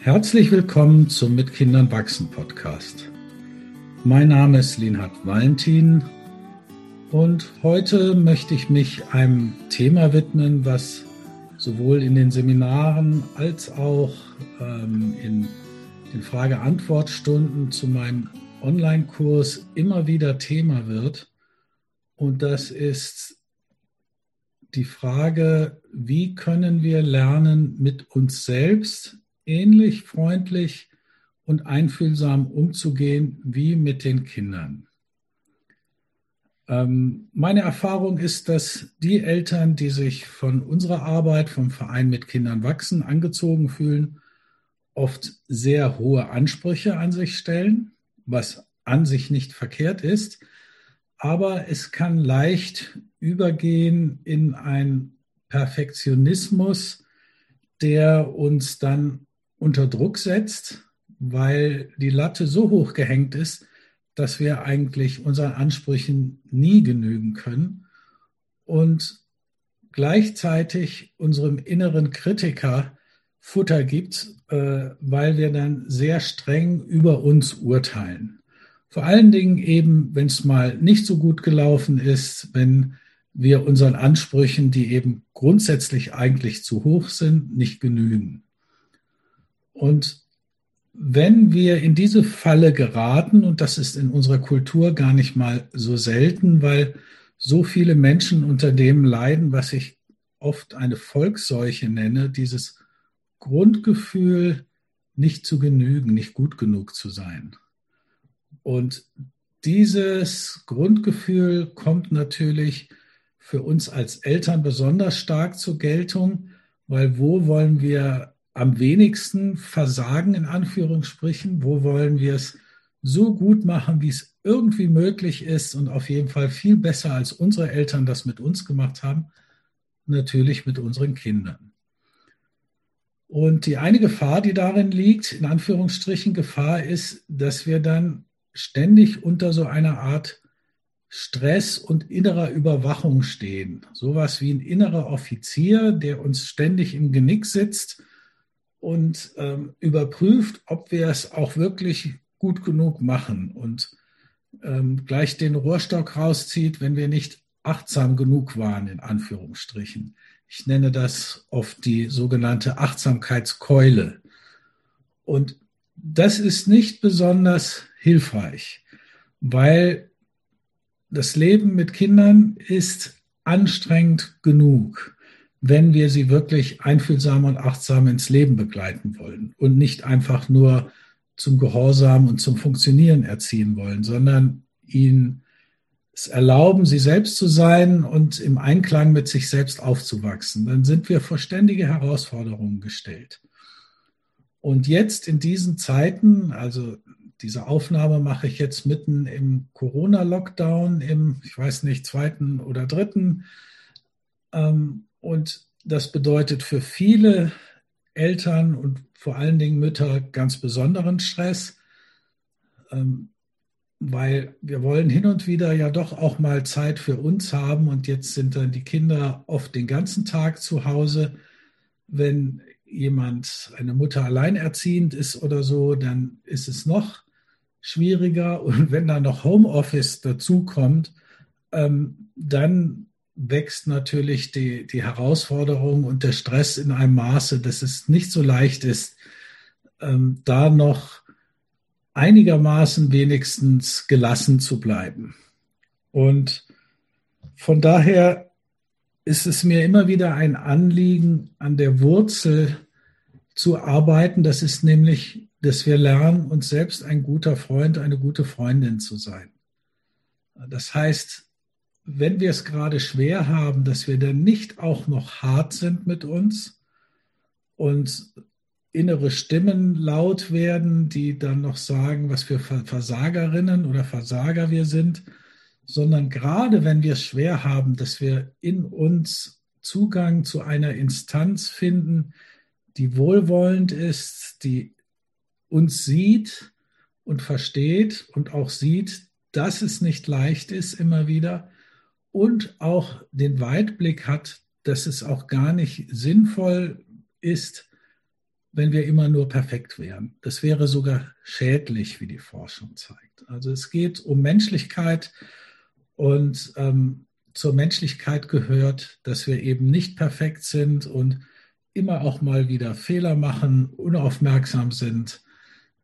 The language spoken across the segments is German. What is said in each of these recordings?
Herzlich willkommen zum Mit Kindern wachsen Podcast. Mein Name ist Linhard Valentin und heute möchte ich mich einem Thema widmen, was sowohl in den Seminaren als auch ähm, in den Frage-Antwort-Stunden zu meinem Online-Kurs immer wieder Thema wird. Und das ist die Frage, wie können wir lernen, mit uns selbst ähnlich freundlich und einfühlsam umzugehen wie mit den Kindern. Ähm, meine Erfahrung ist, dass die Eltern, die sich von unserer Arbeit, vom Verein mit Kindern wachsen, angezogen fühlen, oft sehr hohe Ansprüche an sich stellen, was an sich nicht verkehrt ist, aber es kann leicht übergehen in einen Perfektionismus, der uns dann unter Druck setzt, weil die Latte so hoch gehängt ist, dass wir eigentlich unseren Ansprüchen nie genügen können und gleichzeitig unserem inneren Kritiker Futter gibt, äh, weil wir dann sehr streng über uns urteilen. Vor allen Dingen eben, wenn es mal nicht so gut gelaufen ist, wenn wir unseren Ansprüchen, die eben grundsätzlich eigentlich zu hoch sind, nicht genügen. Und wenn wir in diese Falle geraten, und das ist in unserer Kultur gar nicht mal so selten, weil so viele Menschen unter dem leiden, was ich oft eine Volksseuche nenne, dieses Grundgefühl, nicht zu genügen, nicht gut genug zu sein. Und dieses Grundgefühl kommt natürlich für uns als Eltern besonders stark zur Geltung, weil wo wollen wir am wenigsten versagen, in Anführungsstrichen? Wo wollen wir es so gut machen, wie es irgendwie möglich ist und auf jeden Fall viel besser, als unsere Eltern das mit uns gemacht haben? Natürlich mit unseren Kindern. Und die eine Gefahr, die darin liegt, in Anführungsstrichen Gefahr, ist, dass wir dann ständig unter so einer Art Stress und innerer Überwachung stehen. Sowas wie ein innerer Offizier, der uns ständig im Genick sitzt und ähm, überprüft, ob wir es auch wirklich gut genug machen und ähm, gleich den Rohrstock rauszieht, wenn wir nicht achtsam genug waren, in Anführungsstrichen. Ich nenne das oft die sogenannte Achtsamkeitskeule. Und das ist nicht besonders hilfreich, weil das Leben mit Kindern ist anstrengend genug wenn wir sie wirklich einfühlsam und achtsam ins Leben begleiten wollen und nicht einfach nur zum Gehorsam und zum Funktionieren erziehen wollen, sondern ihnen es erlauben, sie selbst zu sein und im Einklang mit sich selbst aufzuwachsen, dann sind wir vor ständige Herausforderungen gestellt. Und jetzt in diesen Zeiten, also diese Aufnahme mache ich jetzt mitten im Corona-Lockdown, im, ich weiß nicht, zweiten oder dritten, ähm, und das bedeutet für viele Eltern und vor allen Dingen Mütter ganz besonderen Stress, ähm, weil wir wollen hin und wieder ja doch auch mal Zeit für uns haben und jetzt sind dann die Kinder oft den ganzen Tag zu Hause. Wenn jemand, eine Mutter alleinerziehend ist oder so, dann ist es noch schwieriger und wenn dann noch Homeoffice dazukommt, ähm, dann wächst natürlich die, die Herausforderung und der Stress in einem Maße, dass es nicht so leicht ist, ähm, da noch einigermaßen wenigstens gelassen zu bleiben. Und von daher ist es mir immer wieder ein Anliegen, an der Wurzel zu arbeiten. Das ist nämlich, dass wir lernen, uns selbst ein guter Freund, eine gute Freundin zu sein. Das heißt, wenn wir es gerade schwer haben, dass wir dann nicht auch noch hart sind mit uns und innere Stimmen laut werden, die dann noch sagen, was für Versagerinnen oder Versager wir sind, sondern gerade wenn wir es schwer haben, dass wir in uns Zugang zu einer Instanz finden, die wohlwollend ist, die uns sieht und versteht und auch sieht, dass es nicht leicht ist immer wieder, und auch den Weitblick hat, dass es auch gar nicht sinnvoll ist, wenn wir immer nur perfekt wären. Das wäre sogar schädlich, wie die Forschung zeigt. Also es geht um Menschlichkeit und ähm, zur Menschlichkeit gehört, dass wir eben nicht perfekt sind und immer auch mal wieder Fehler machen, unaufmerksam sind,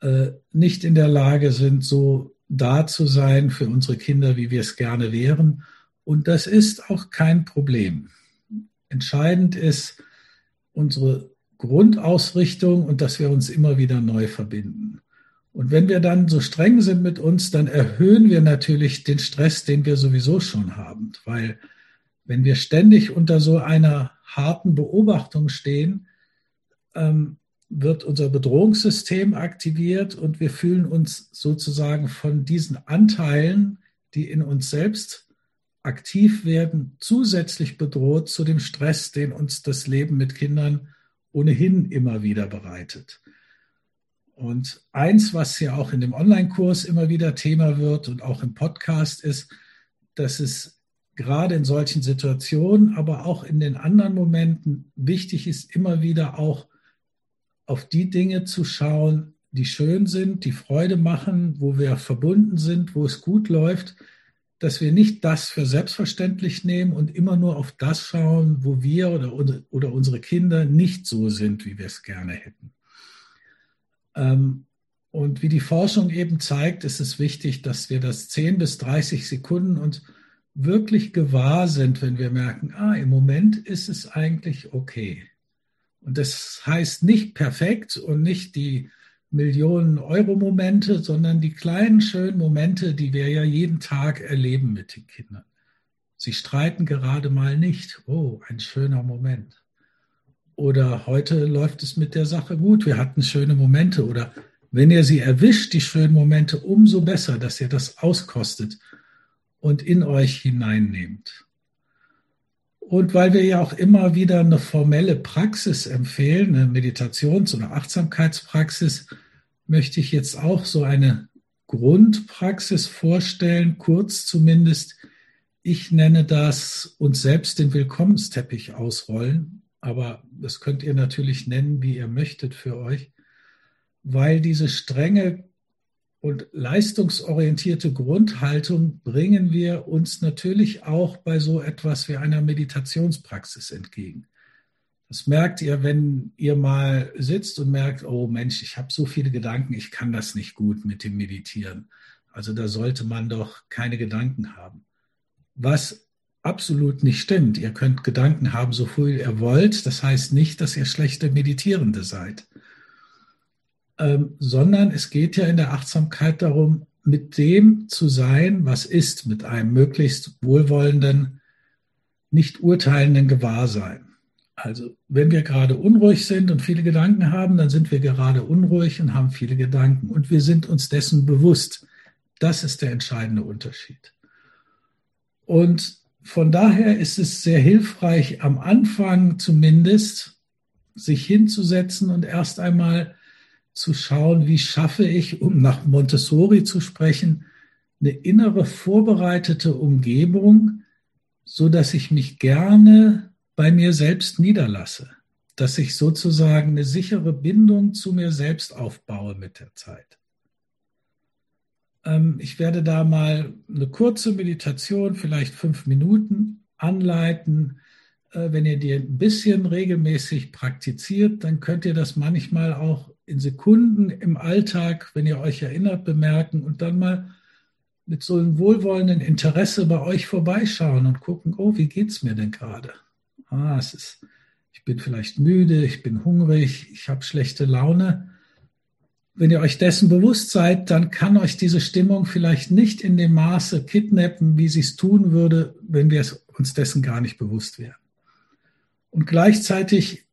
äh, nicht in der Lage sind, so da zu sein für unsere Kinder, wie wir es gerne wären. Und das ist auch kein Problem. Entscheidend ist unsere Grundausrichtung und dass wir uns immer wieder neu verbinden. Und wenn wir dann so streng sind mit uns, dann erhöhen wir natürlich den Stress, den wir sowieso schon haben. Weil wenn wir ständig unter so einer harten Beobachtung stehen, ähm, wird unser Bedrohungssystem aktiviert und wir fühlen uns sozusagen von diesen Anteilen, die in uns selbst aktiv werden, zusätzlich bedroht zu dem Stress, den uns das Leben mit Kindern ohnehin immer wieder bereitet. Und eins, was ja auch in dem Online-Kurs immer wieder Thema wird und auch im Podcast ist, dass es gerade in solchen Situationen, aber auch in den anderen Momenten wichtig ist, immer wieder auch auf die Dinge zu schauen, die schön sind, die Freude machen, wo wir verbunden sind, wo es gut läuft, dass wir nicht das für selbstverständlich nehmen und immer nur auf das schauen, wo wir oder, oder unsere Kinder nicht so sind, wie wir es gerne hätten. Ähm, und wie die Forschung eben zeigt, ist es wichtig, dass wir das 10 bis 30 Sekunden und wirklich gewahr sind, wenn wir merken, ah, im Moment ist es eigentlich okay. Und das heißt nicht perfekt und nicht die Millionen Euro-Momente, sondern die kleinen, schönen Momente, die wir ja jeden Tag erleben mit den Kindern. Sie streiten gerade mal nicht. Oh, ein schöner Moment. Oder heute läuft es mit der Sache gut. Wir hatten schöne Momente. Oder wenn ihr sie erwischt, die schönen Momente, umso besser, dass ihr das auskostet und in euch hineinnehmt. Und weil wir ja auch immer wieder eine formelle Praxis empfehlen, eine Meditations- oder Achtsamkeitspraxis, möchte ich jetzt auch so eine Grundpraxis vorstellen, kurz zumindest. Ich nenne das uns selbst den Willkommensteppich ausrollen, aber das könnt ihr natürlich nennen, wie ihr möchtet für euch, weil diese strenge und leistungsorientierte Grundhaltung bringen wir uns natürlich auch bei so etwas wie einer Meditationspraxis entgegen. Das merkt ihr, wenn ihr mal sitzt und merkt, oh Mensch, ich habe so viele Gedanken, ich kann das nicht gut mit dem Meditieren. Also da sollte man doch keine Gedanken haben. Was absolut nicht stimmt. Ihr könnt Gedanken haben, so viel ihr wollt. Das heißt nicht, dass ihr schlechte Meditierende seid ähm, sondern es geht ja in der Achtsamkeit darum, mit dem zu sein, was ist, mit einem möglichst wohlwollenden, nicht urteilenden Gewahrsein. Also wenn wir gerade unruhig sind und viele Gedanken haben, dann sind wir gerade unruhig und haben viele Gedanken und wir sind uns dessen bewusst. Das ist der entscheidende Unterschied. Und von daher ist es sehr hilfreich, am Anfang zumindest sich hinzusetzen und erst einmal zu schauen, wie schaffe ich, um nach Montessori zu sprechen, eine innere vorbereitete Umgebung, so dass ich mich gerne bei mir selbst niederlasse, dass ich sozusagen eine sichere Bindung zu mir selbst aufbaue mit der Zeit. Ähm, ich werde da mal eine kurze Meditation, vielleicht fünf Minuten, anleiten. Äh, wenn ihr die ein bisschen regelmäßig praktiziert, dann könnt ihr das manchmal auch in Sekunden im Alltag, wenn ihr euch erinnert, bemerken und dann mal mit so einem wohlwollenden Interesse bei euch vorbeischauen und gucken, oh, wie geht es mir denn gerade? Ah, es ist, ich bin vielleicht müde, ich bin hungrig, ich habe schlechte Laune. Wenn ihr euch dessen bewusst seid, dann kann euch diese Stimmung vielleicht nicht in dem Maße kidnappen, wie sie es tun würde, wenn wir uns dessen gar nicht bewusst wären. Und gleichzeitig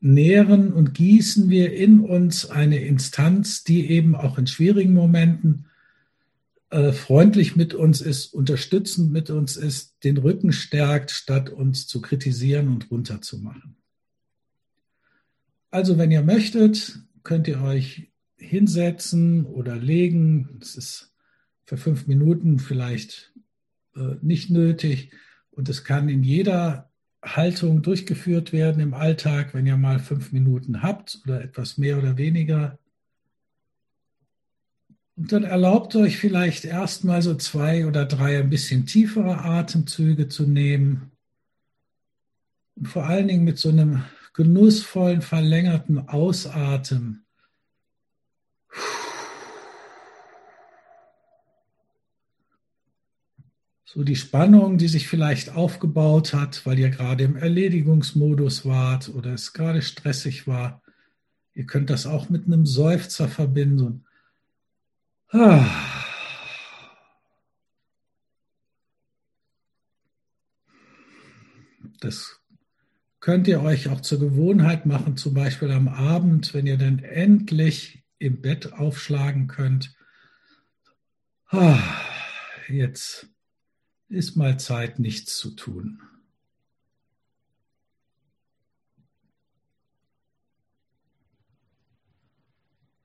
nähren und gießen wir in uns eine Instanz, die eben auch in schwierigen Momenten äh, freundlich mit uns ist, unterstützend mit uns ist, den Rücken stärkt, statt uns zu kritisieren und runterzumachen. Also wenn ihr möchtet, könnt ihr euch hinsetzen oder legen. Das ist für fünf Minuten vielleicht äh, nicht nötig und es kann in jeder Haltung durchgeführt werden im Alltag, wenn ihr mal fünf Minuten habt oder etwas mehr oder weniger. Und dann erlaubt euch vielleicht erstmal so zwei oder drei ein bisschen tiefere Atemzüge zu nehmen. Und vor allen Dingen mit so einem genussvollen, verlängerten Ausatmen so die Spannung, die sich vielleicht aufgebaut hat, weil ihr gerade im Erledigungsmodus wart oder es gerade stressig war. Ihr könnt das auch mit einem Seufzer verbinden. Das könnt ihr euch auch zur Gewohnheit machen, zum Beispiel am Abend, wenn ihr dann endlich im Bett aufschlagen könnt. Ah, jetzt ist mal Zeit, nichts zu tun.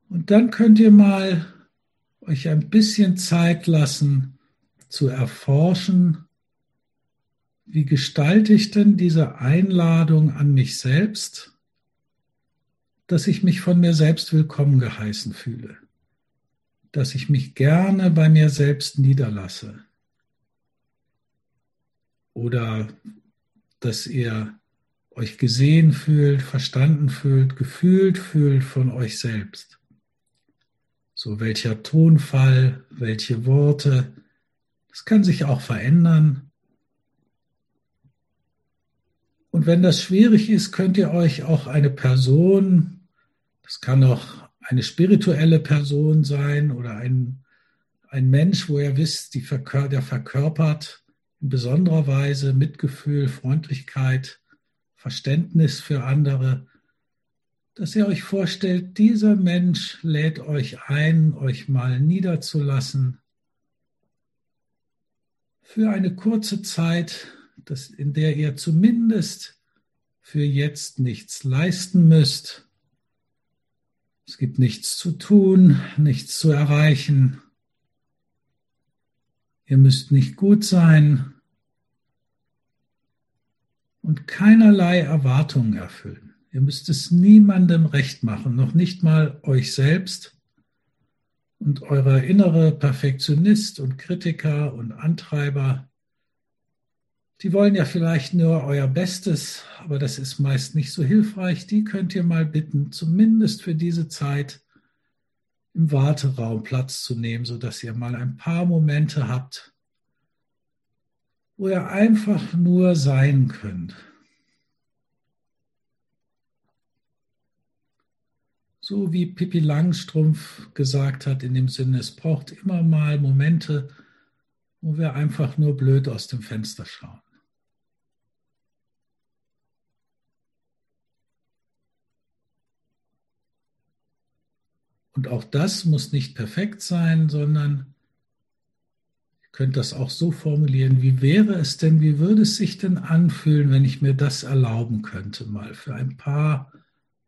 Und dann könnt ihr mal euch ein bisschen Zeit lassen zu erforschen, wie gestalte ich denn diese Einladung an mich selbst, dass ich mich von mir selbst willkommen geheißen fühle, dass ich mich gerne bei mir selbst niederlasse oder dass ihr euch gesehen fühlt, verstanden fühlt, gefühlt fühlt von euch selbst. So welcher Tonfall, welche Worte, das kann sich auch verändern. Und wenn das schwierig ist, könnt ihr euch auch eine Person, das kann auch eine spirituelle Person sein oder ein, ein Mensch, wo ihr wisst, die der verkörpert in besonderer Weise Mitgefühl, Freundlichkeit, Verständnis für andere, dass ihr euch vorstellt, dieser Mensch lädt euch ein, euch mal niederzulassen für eine kurze Zeit, dass, in der ihr zumindest für jetzt nichts leisten müsst. Es gibt nichts zu tun, nichts zu erreichen. Ihr müsst nicht gut sein und keinerlei Erwartungen erfüllen. Ihr müsst es niemandem recht machen, noch nicht mal euch selbst und eurer innere Perfektionist und Kritiker und Antreiber. Die wollen ja vielleicht nur euer Bestes, aber das ist meist nicht so hilfreich. Die könnt ihr mal bitten, zumindest für diese Zeit im Warteraum Platz zu nehmen, sodass ihr mal ein paar Momente habt, wo ihr einfach nur sein könnt. So wie Pippi Langstrumpf gesagt hat, in dem Sinne, es braucht immer mal Momente, wo wir einfach nur blöd aus dem Fenster schauen. Und auch das muss nicht perfekt sein, sondern könnt das auch so formulieren, wie wäre es denn, wie würde es sich denn anfühlen, wenn ich mir das erlauben könnte, mal für ein paar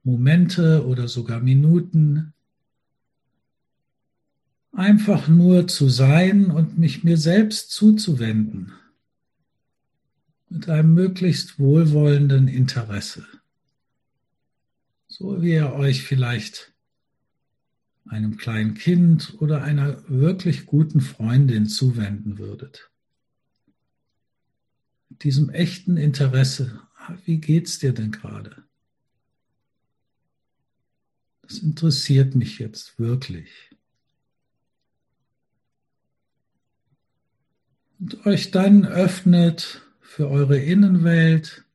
Momente oder sogar Minuten einfach nur zu sein und mich mir selbst zuzuwenden mit einem möglichst wohlwollenden Interesse, so wie ihr euch vielleicht einem kleinen Kind oder einer wirklich guten Freundin zuwenden würdet. Mit diesem echten Interesse, wie geht's dir denn gerade? Das interessiert mich jetzt wirklich. Und euch dann öffnet für eure Innenwelt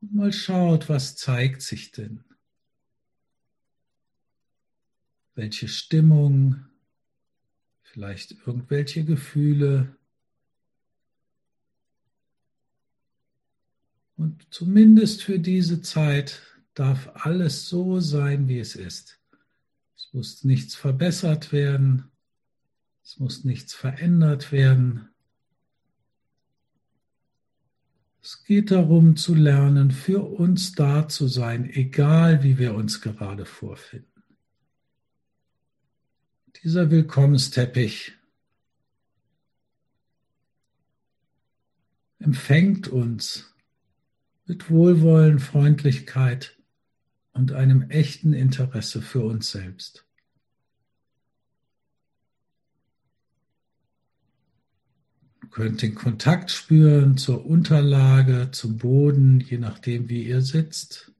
mal schaut, was zeigt sich denn. Welche Stimmung, vielleicht irgendwelche Gefühle. Und zumindest für diese Zeit darf alles so sein, wie es ist. Es muss nichts verbessert werden, es muss nichts verändert werden. Es geht darum zu lernen, für uns da zu sein, egal wie wir uns gerade vorfinden. Dieser Willkommensteppich empfängt uns mit Wohlwollen, Freundlichkeit und einem echten Interesse für uns selbst. Ihr könnt den Kontakt spüren zur Unterlage, zum Boden, je nachdem, wie ihr sitzt.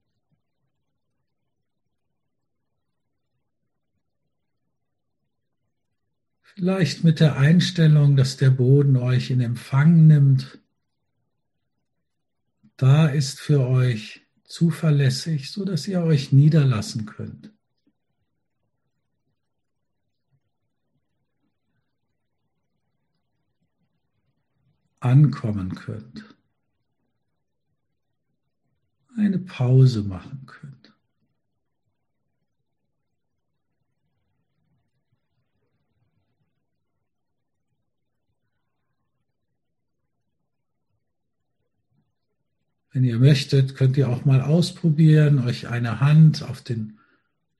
Vielleicht mit der Einstellung, dass der Boden euch in Empfang nimmt. Da ist für euch zuverlässig, so dass ihr euch niederlassen könnt. Ankommen könnt. Eine Pause machen könnt. Wenn ihr möchtet, könnt ihr auch mal ausprobieren, euch eine Hand auf den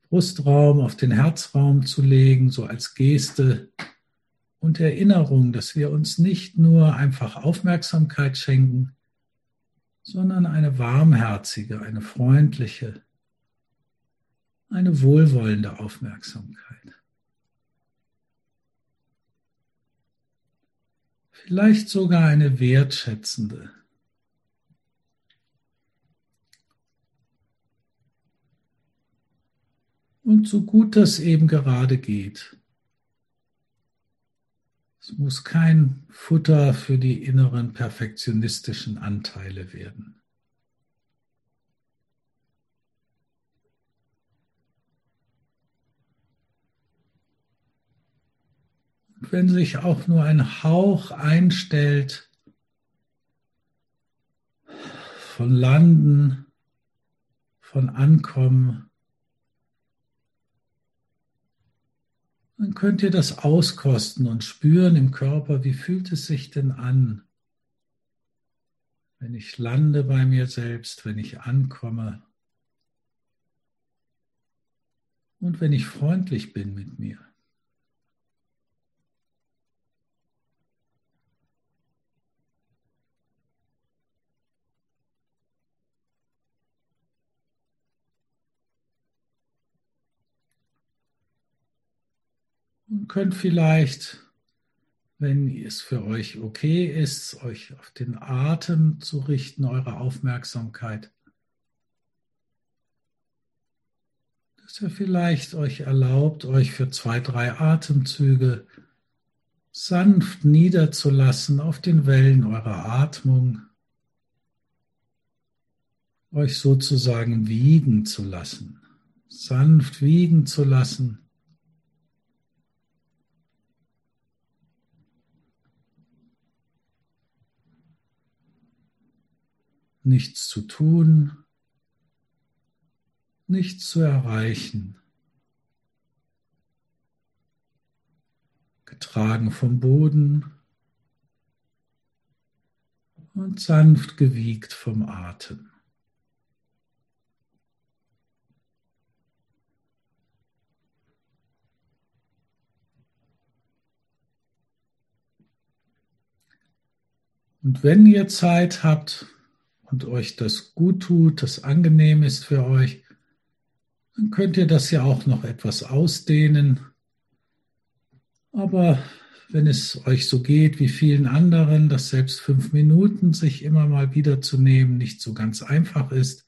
Brustraum, auf den Herzraum zu legen, so als Geste und Erinnerung, dass wir uns nicht nur einfach Aufmerksamkeit schenken, sondern eine warmherzige, eine freundliche, eine wohlwollende Aufmerksamkeit. Vielleicht sogar eine wertschätzende. Und so gut das eben gerade geht. Es muss kein Futter für die inneren perfektionistischen Anteile werden. Und wenn sich auch nur ein Hauch einstellt von Landen, von Ankommen, dann könnt ihr das auskosten und spüren im Körper, wie fühlt es sich denn an, wenn ich lande bei mir selbst, wenn ich ankomme und wenn ich freundlich bin mit mir. und könnt vielleicht, wenn es für euch okay ist, euch auf den Atem zu richten, eure Aufmerksamkeit. Dass ihr vielleicht euch erlaubt, euch für zwei, drei Atemzüge sanft niederzulassen auf den Wellen eurer Atmung, euch sozusagen wiegen zu lassen, sanft wiegen zu lassen nichts zu tun, nichts zu erreichen, getragen vom Boden und sanft gewiegt vom Atem. Und wenn ihr Zeit habt, und euch das gut tut, das angenehm ist für euch, dann könnt ihr das ja auch noch etwas ausdehnen. Aber wenn es euch so geht wie vielen anderen, dass selbst fünf Minuten sich immer mal wieder zu nehmen nicht so ganz einfach ist,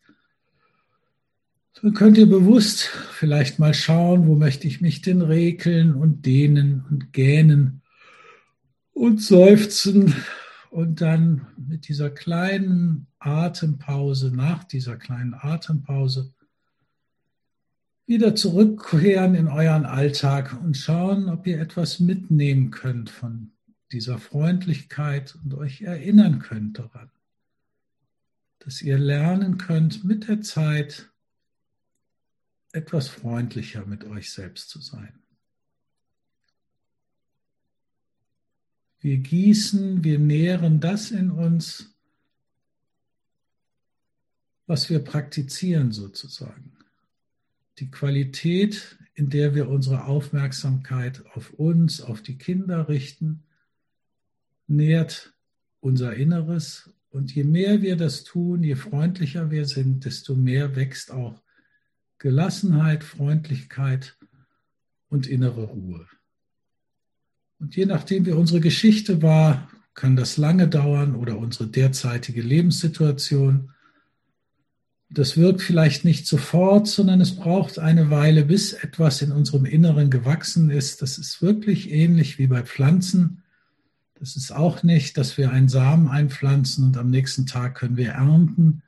dann könnt ihr bewusst vielleicht mal schauen, wo möchte ich mich denn rekeln und dehnen und gähnen und seufzen und dann mit dieser kleinen Atempause, nach dieser kleinen Atempause, wieder zurückkehren in euren Alltag und schauen, ob ihr etwas mitnehmen könnt von dieser Freundlichkeit und euch erinnern könnt daran, dass ihr lernen könnt, mit der Zeit etwas freundlicher mit euch selbst zu sein. Wir gießen, wir nähren das in uns, was wir praktizieren sozusagen. Die Qualität, in der wir unsere Aufmerksamkeit auf uns, auf die Kinder richten, nährt unser Inneres Und je mehr wir das tun, je freundlicher wir sind, desto mehr wächst auch Gelassenheit, Freundlichkeit und innere Ruhe. Und je nachdem, wie unsere Geschichte war, kann das lange dauern oder unsere derzeitige Lebenssituation. Das wirkt vielleicht nicht sofort, sondern es braucht eine Weile, bis etwas in unserem Inneren gewachsen ist. Das ist wirklich ähnlich wie bei Pflanzen. Das ist auch nicht, dass wir einen Samen einpflanzen und am nächsten Tag können wir ernten,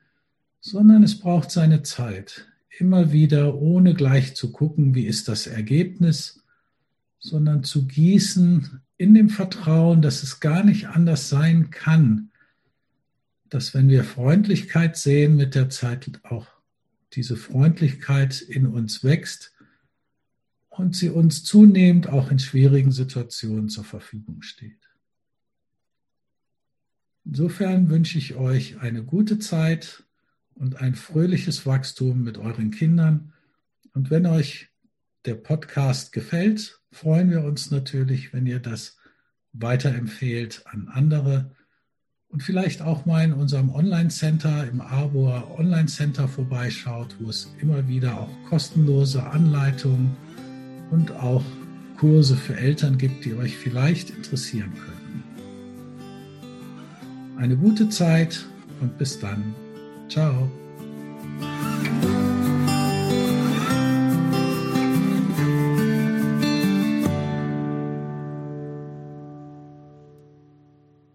sondern es braucht seine Zeit. Immer wieder, ohne gleich zu gucken, wie ist das Ergebnis, sondern zu gießen in dem Vertrauen, dass es gar nicht anders sein kann, dass wenn wir Freundlichkeit sehen, mit der Zeit auch diese Freundlichkeit in uns wächst und sie uns zunehmend auch in schwierigen Situationen zur Verfügung steht. Insofern wünsche ich euch eine gute Zeit und ein fröhliches Wachstum mit euren Kindern. Und wenn euch der Podcast gefällt, freuen wir uns natürlich, wenn ihr das weiterempfehlt an andere und vielleicht auch mal in unserem Online-Center, im Arbor Online-Center vorbeischaut, wo es immer wieder auch kostenlose Anleitungen und auch Kurse für Eltern gibt, die euch vielleicht interessieren könnten. Eine gute Zeit und bis dann. Ciao.